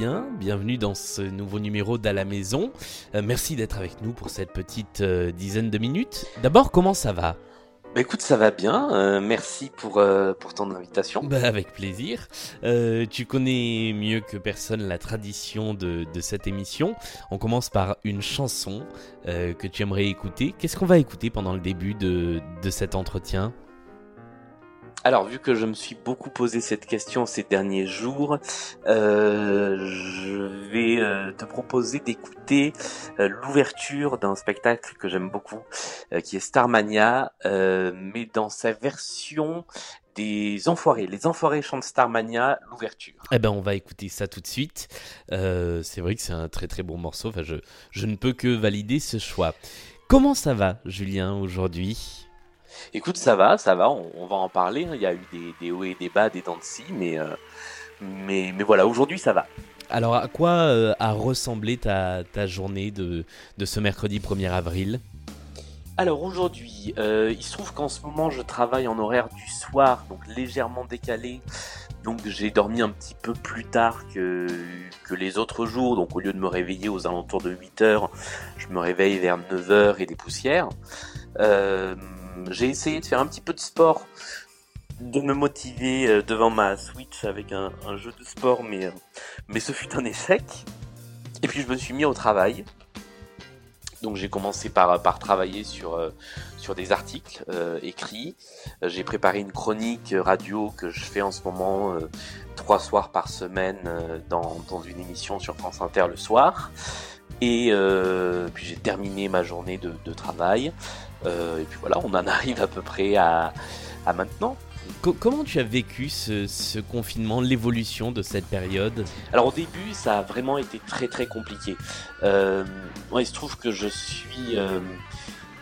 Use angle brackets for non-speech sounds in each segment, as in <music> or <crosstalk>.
Bienvenue dans ce nouveau numéro d'À la maison. Euh, merci d'être avec nous pour cette petite euh, dizaine de minutes. D'abord, comment ça va? Bah écoute, ça va bien. Euh, merci pour, euh, pour ton invitation. Bah avec plaisir. Euh, tu connais mieux que personne la tradition de, de cette émission. On commence par une chanson que tu aimerais écouter. Qu'est-ce qu'on va écouter pendant le début de, de cet entretien? Alors, vu que je me suis beaucoup posé cette question ces derniers jours, euh, je vais euh, te proposer d'écouter euh, l'ouverture d'un spectacle que j'aime beaucoup, euh, qui est Starmania, mais dans sa version des Enfoirés. Les Enfoirés chantent Starmania, l'ouverture. Eh ben, on va écouter ça tout de suite. C'est vrai que c'est un très très bon morceau. Enfin, je, je ne peux que valider ce choix. Comment ça va, Julien, aujourd'hui? Écoute, ça va, ça va, on, on va en parler. hein. Il y a eu des, des hauts et des bas, des dents de scie, mais, euh, mais, mais voilà, aujourd'hui ça va. Alors, à quoi euh, a ressemblé ta, ta journée de, de ce mercredi 1er avril? Alors aujourd'hui, euh, il se trouve qu'en ce moment je travaille en horaire du soir, donc légèrement décalé. Donc j'ai dormi un petit peu plus tard que, que les autres jours. Donc au lieu de me réveiller aux alentours de 8 heures, je me réveille vers 9 heures et des poussières. Euh, j'ai essayé de faire un petit peu de sport, de me motiver euh, devant ma Switch avec un, jeu de sport, mais, euh, mais ce fut un échec. Et puis je me suis mis au travail. Donc j'ai commencé par, par travailler sur, euh, sur des articles écrits. J'ai préparé une chronique radio que je fais en ce moment trois soirs par semaine dans, dans une émission sur France Inter le soir. Et puis j'ai terminé ma journée de travail. Euh, et puis voilà, on en arrive à peu près à, à maintenant. Co- comment tu as vécu ce, ce confinement, l'évolution de cette période? Alors au début, ça a vraiment été très très compliqué. Euh, moi, il se trouve que je suis, euh,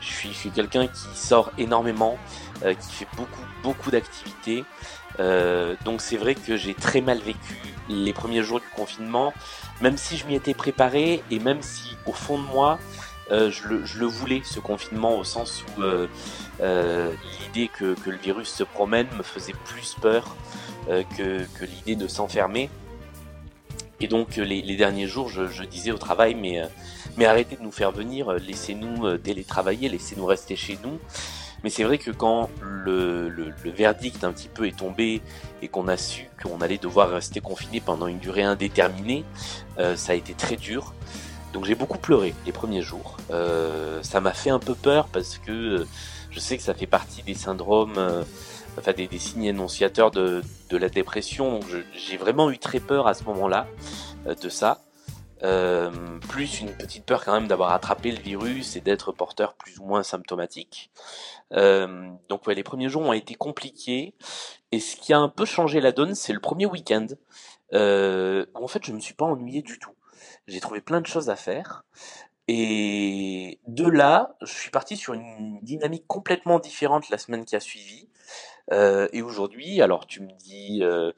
je suis, je suis quelqu'un qui sort énormément, euh, qui fait beaucoup beaucoup d'activités. Euh, donc c'est vrai que j'ai très mal vécu les premiers jours du confinement, même si je m'y étais préparé et même si au fond de moi, euh, je, le, voulais ce confinement au sens où euh, euh, l'idée que, le virus se promène me faisait plus peur que, l'idée de s'enfermer. Et donc les, derniers jours, je, disais au travail, mais, arrêtez de nous faire venir, laissez-nous télétravailler, laissez-nous rester chez nous. Mais c'est vrai que quand le, verdict un petit peu est tombé et qu'on a su qu'on allait devoir rester confiné pendant une durée indéterminée, ça a été très dur. Donc j'ai beaucoup pleuré les premiers jours. Euh, ça m'a fait un peu peur parce que euh, je sais que ça fait partie des syndromes, euh, enfin des, des signes annonciateurs de, de la dépression. Donc j'ai vraiment eu très peur à ce moment-là euh, de ça. Euh, plus une petite peur quand même d'avoir attrapé le virus et d'être porteur plus ou moins symptomatique. Euh, donc ouais, les premiers jours ont été compliqués. Et ce qui a un peu changé la donne, c'est le premier week-end. En fait, je me suis pas ennuyé du tout. J'ai trouvé plein de choses à faire. Et de là, je suis parti sur une dynamique complètement différente la semaine qui a suivi. Euh, et aujourd'hui, alors tu me dis, euh,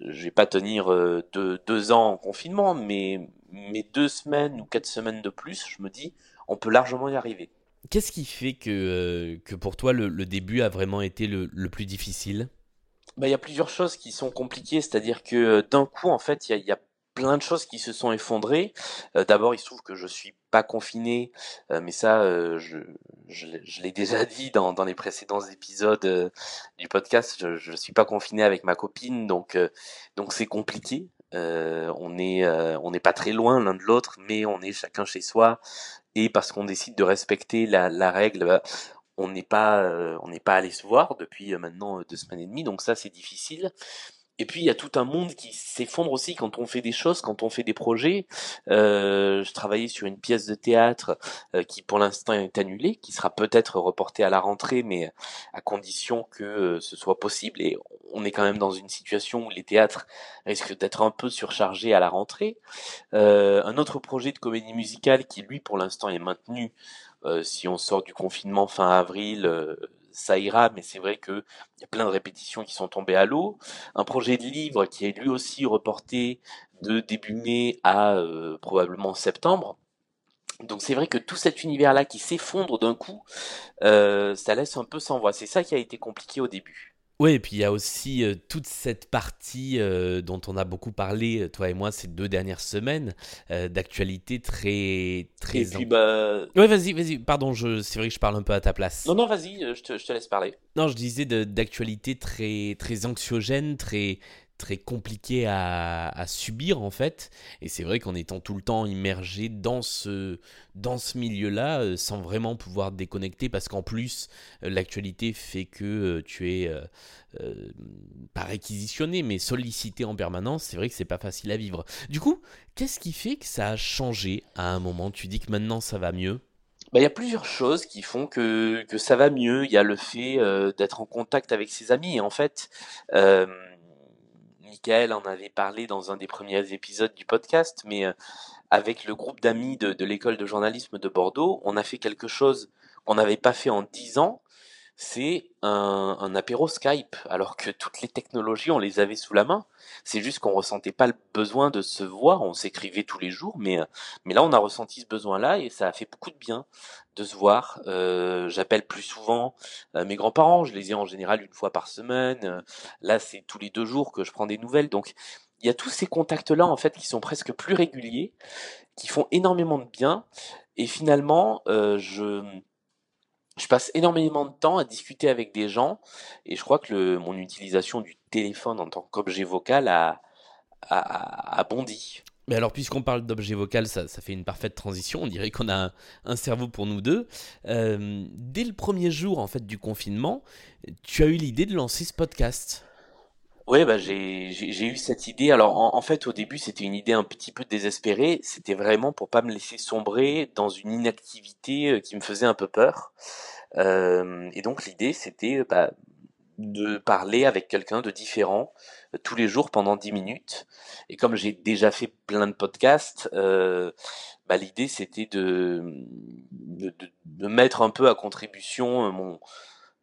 je vais pas tenir euh, deux, deux ans en confinement, mais, mais deux semaines ou quatre semaines de plus, je me dis, on peut largement y arriver. Qu'est-ce qui fait que, euh, que pour toi le, le début a vraiment été le, le plus difficile? Bah, il y a plusieurs choses qui sont compliquées, c'est-à-dire que d'un coup, en fait, il y a, il y a plein de choses qui se sont effondrées. Euh, D'abord, il se trouve que je suis pas confiné, euh, mais ça, euh, je, je, l'ai- déjà dit dans, dans les précédents épisodes euh, du podcast. Je, je suis pas confiné avec ma copine, donc euh, donc c'est compliqué. Euh, on est on n'est pas très loin l'un de l'autre, mais on est chacun chez soi. Et parce qu'on décide de respecter la, la règle, bah, on n'est pas on n'est pas allé se voir depuis maintenant deux semaines et demie, donc ça c'est difficile. Et puis il y a tout un monde qui s'effondre aussi quand on fait des choses, quand on fait des projets. Euh, je travaillais sur une pièce de théâtre euh, qui pour l'instant est annulée, qui sera peut-être reportée à la rentrée, mais à condition que euh, ce soit possible. Et on est quand même dans une situation où les théâtres risquent d'être un peu surchargés à la rentrée. Euh, un autre projet de comédie musicale qui lui pour l'instant est maintenu. euh, si on sort du confinement fin avril, ça ira, mais c'est vrai que il y a plein de répétitions qui sont tombées à l'eau. Un projet de livre qui est lui aussi reporté de début mai à euh, probablement septembre. Donc c'est vrai que tout cet univers-là qui s'effondre d'un coup, euh, ça laisse un peu sans voix. C'est ça qui a été compliqué au début. Oui, et puis il y a aussi euh, toute cette partie euh, dont on a beaucoup parlé, euh, toi et moi, ces deux dernières semaines, d'actualité très, très. Et puis bah. Ouais, vas-y, vas-y. Pardon, je... c'est vrai que je parle un peu à ta place. Non, non, vas-y, je te, je te laisse parler. Non, je disais d'actualité très, très anxiogène, très, très compliqué à, subir en fait. Et c'est vrai qu'en étant tout le temps immergé dans ce, dans ce milieu-là, euh, sans vraiment pouvoir déconnecter, parce qu'en plus, euh, l'actualité fait que euh, tu es pas réquisitionné, mais sollicité en permanence, c'est vrai que c'est pas facile à vivre. Du coup, qu'est-ce qui fait que ça a changé à un moment? Tu dis que maintenant ça va mieux? Bah, il y a plusieurs choses qui font que, que ça va mieux. Il y a le fait d'être en contact avec ses amis. En fait, Michael en avait parlé dans un des premiers épisodes du podcast, mais euh, avec le groupe d'amis de, de l'école de journalisme de Bordeaux, on a fait quelque chose qu'on n'avait pas fait en dix ans, c'est un, un, apéro Skype, alors que toutes les technologies, on les avait sous la main. C'est juste qu'on ressentait pas le besoin de se voir, on s'écrivait tous les jours, mais, mais là, on a ressenti ce besoin-là et ça a fait beaucoup de bien de se voir. Euh, J'appelle plus souvent euh, mes grands-parents, je les ai en général une fois par semaine. là, c'est tous les deux jours que je prends des nouvelles, donc il y a tous ces contacts-là, en fait, qui sont presque plus réguliers, qui font énormément de bien, et finalement, euh, je je passe énormément de temps à discuter avec des gens et je crois que mon utilisation du téléphone en tant qu'objet vocal a, a, bondi. Mais alors, puisqu'on parle d'objet vocal, ça, ça, fait une parfaite transition. On dirait qu'on a un, cerveau pour nous deux. Euh, dès le premier jour en fait du confinement, tu as eu l'idée de lancer ce podcast? Oui, bah j'ai eu cette idée. Alors en, en fait, au début, c'était une idée un petit peu désespérée. C'était vraiment pour pas me laisser sombrer dans une inactivité euh, qui me faisait un peu peur. Euh, et donc l'idée, c'était bah, de parler avec quelqu'un de différent euh, tous les jours pendant 10 minutes. Et comme j'ai déjà fait plein de podcasts, euh, bah, l'idée c'était de, de, de, mettre un peu à contribution mon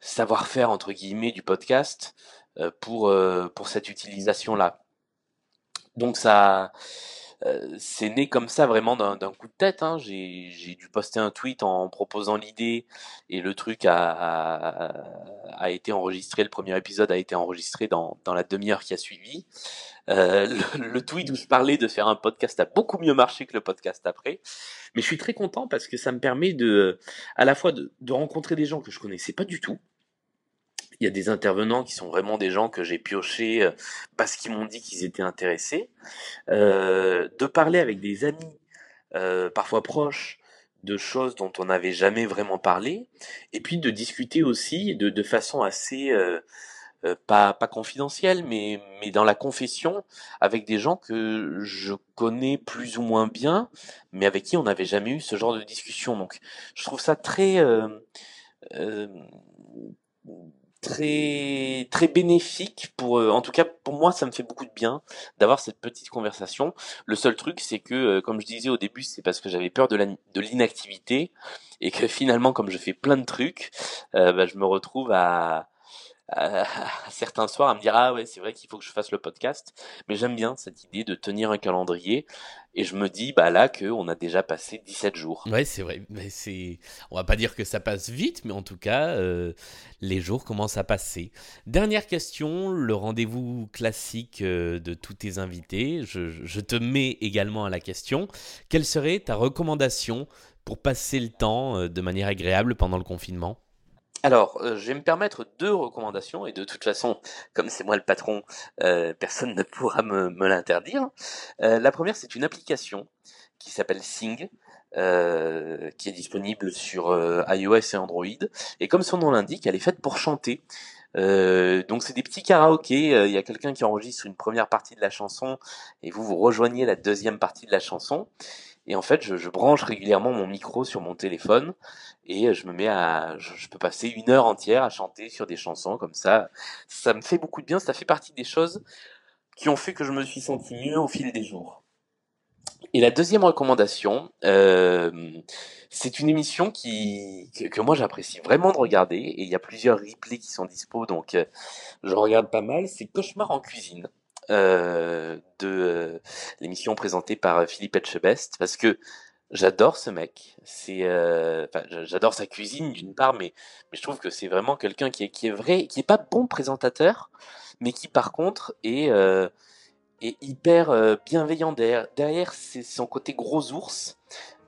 savoir-faire entre guillemets du podcast euh, pour, euh, pour cette utilisation-là. Donc ça, euh, c'est né comme ça vraiment d'un coup de tête. Hein. J'ai dû poster un tweet en proposant l'idée et le truc a, a, a, été enregistré. Le premier épisode a été enregistré dans, dans la demi-heure qui a suivi. Euh, le, le, tweet où je parlais de faire un podcast a beaucoup mieux marché que le podcast après. Mais je suis très content parce que ça me permet de, à la fois de, de rencontrer des gens que je connaissais pas du tout il y a des intervenants qui sont vraiment des gens que j'ai piochés euh, parce qu'ils m'ont dit qu'ils étaient intéressés. Euh, de parler avec des amis, euh, parfois proches, de choses dont on n'avait jamais vraiment parlé, et puis de discuter aussi de, de façon assez pas, pas confidentielle, mais, mais dans la confession, avec des gens que je connais plus ou moins bien, mais avec qui on n'avait jamais eu ce genre de discussion. Donc, je trouve ça très très très bénéfique pour euh, en tout cas pour moi ça me fait beaucoup de bien d'avoir cette petite conversation. Le seul truc c'est que euh, comme je disais au début c'est parce que j'avais peur de de l'inactivité et que finalement comme je fais plein de trucs euh, bah, je me retrouve à à, <laughs> certains soirs à me dire ah ouais c'est vrai qu'il faut que je fasse le podcast mais j'aime bien cette idée de tenir un calendrier et je me dis bah là que on a déjà passé 17 jours. Ouais c'est vrai mais c'est on va pas dire que ça passe vite mais en tout cas euh, les jours commencent à passer. Dernière question le rendez-vous classique euh, de tous tes invités. Je, je te mets également à la question. Quelle serait ta recommandation pour passer le temps euh, de manière agréable pendant le confinement? Alors, euh, je vais me permettre deux recommandations, et de toute façon, comme c'est moi le patron, euh, personne ne pourra me, l'interdire. Euh, la première, c'est une application qui s'appelle Sing, euh, qui est disponible sur iOS et Android. Et comme son nom l'indique, elle est faite pour chanter. donc c'est des petits karaokés, il y a quelqu'un qui enregistre une première partie de la chanson, et vous, vous rejoignez la deuxième partie de la chanson. Et en fait, je, je, branche régulièrement mon micro sur mon téléphone et je me mets à, je, peux passer une heure entière à chanter sur des chansons comme ça. Ça me fait beaucoup de bien. Ça fait partie des choses qui ont fait que je me suis senti mieux au fil des jours. Et la deuxième recommandation, euh, c'est une émission qui que, que moi j'apprécie vraiment de regarder et il y a plusieurs replays qui sont dispo donc euh, je regarde pas mal. C'est Cauchemar en cuisine euh, de euh, l'émission présentée par Philippe Etchebest parce que J'adore ce mec. C'est, euh, j'adore sa cuisine d'une part, mais, mais je trouve que c'est vraiment quelqu'un qui est, qui est vrai, qui est pas bon présentateur, mais qui par contre est, euh, est hyper euh, bienveillant derrière. C'est son côté gros ours.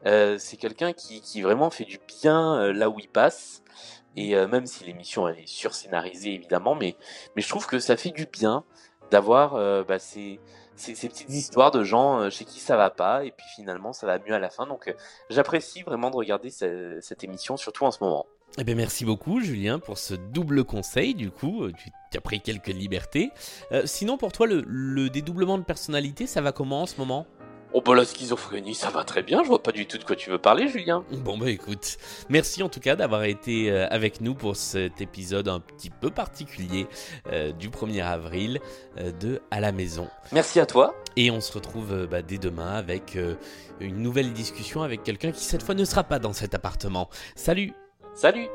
Euh, c'est quelqu'un qui, qui vraiment fait du bien euh, là où il passe. Et euh, même si l'émission elle est surscénarisée évidemment, mais, mais je trouve que ça fait du bien d'avoir euh, bah, ces, petites histoires de gens euh, chez qui ça va pas et puis finalement ça va mieux à la fin. Donc euh, j'apprécie vraiment de regarder ce- cette émission, surtout en ce moment. Eh bien, merci beaucoup, Julien, pour ce double conseil. Du coup, tu as pris quelques libertés. Sinon, pour toi, le dédoublement de personnalité, ça va comment en ce moment? Oh bah la schizophrénie ça va très bien, je vois pas du tout de quoi tu veux parler Julien. Bon, bah écoute, merci en tout cas d'avoir été euh, avec nous pour cet épisode un petit peu particulier euh, du 1er avril euh, de À la maison. Merci à toi. Et on se retrouve euh, bah, dès demain avec une nouvelle discussion avec quelqu'un qui cette fois ne sera pas dans cet appartement. Salut Salut